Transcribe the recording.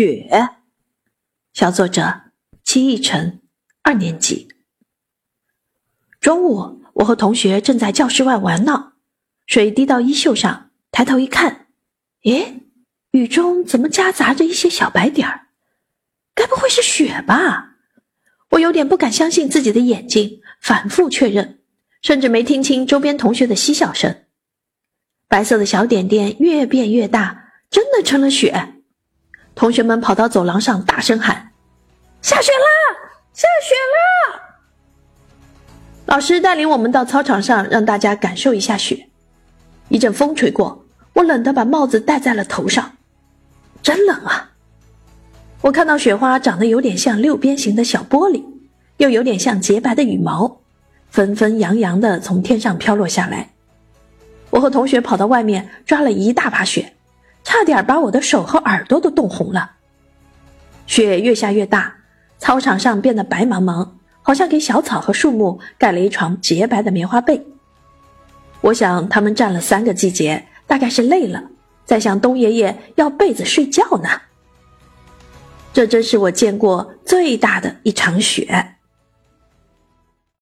雪，小作者戚逸晨，二年级。中午，我和同学正在教室外玩闹，水滴到衣袖上，抬头一看，咦，雨中怎么夹杂着一些小白点儿？该不会是雪吧？我有点不敢相信自己的眼睛，反复确认，甚至没听清周边同学的嬉笑声。白色的小点点越变越大，真的成了雪。同学们跑到走廊上，大声喊：“下雪啦！下雪啦！”老师带领我们到操场上，让大家感受一下雪。一阵风吹过，我冷得把帽子戴在了头上，真冷啊！我看到雪花长得有点像六边形的小玻璃，又有点像洁白的羽毛，纷纷扬扬的从天上飘落下来。我和同学跑到外面，抓了一大把雪。差点把我的手和耳朵都冻红了。雪越下越大，操场上变得白茫茫，好像给小草和树木盖了一床洁白的棉花被。我想他们站了三个季节，大概是累了，在向冬爷爷要被子睡觉呢。这真是我见过最大的一场雪。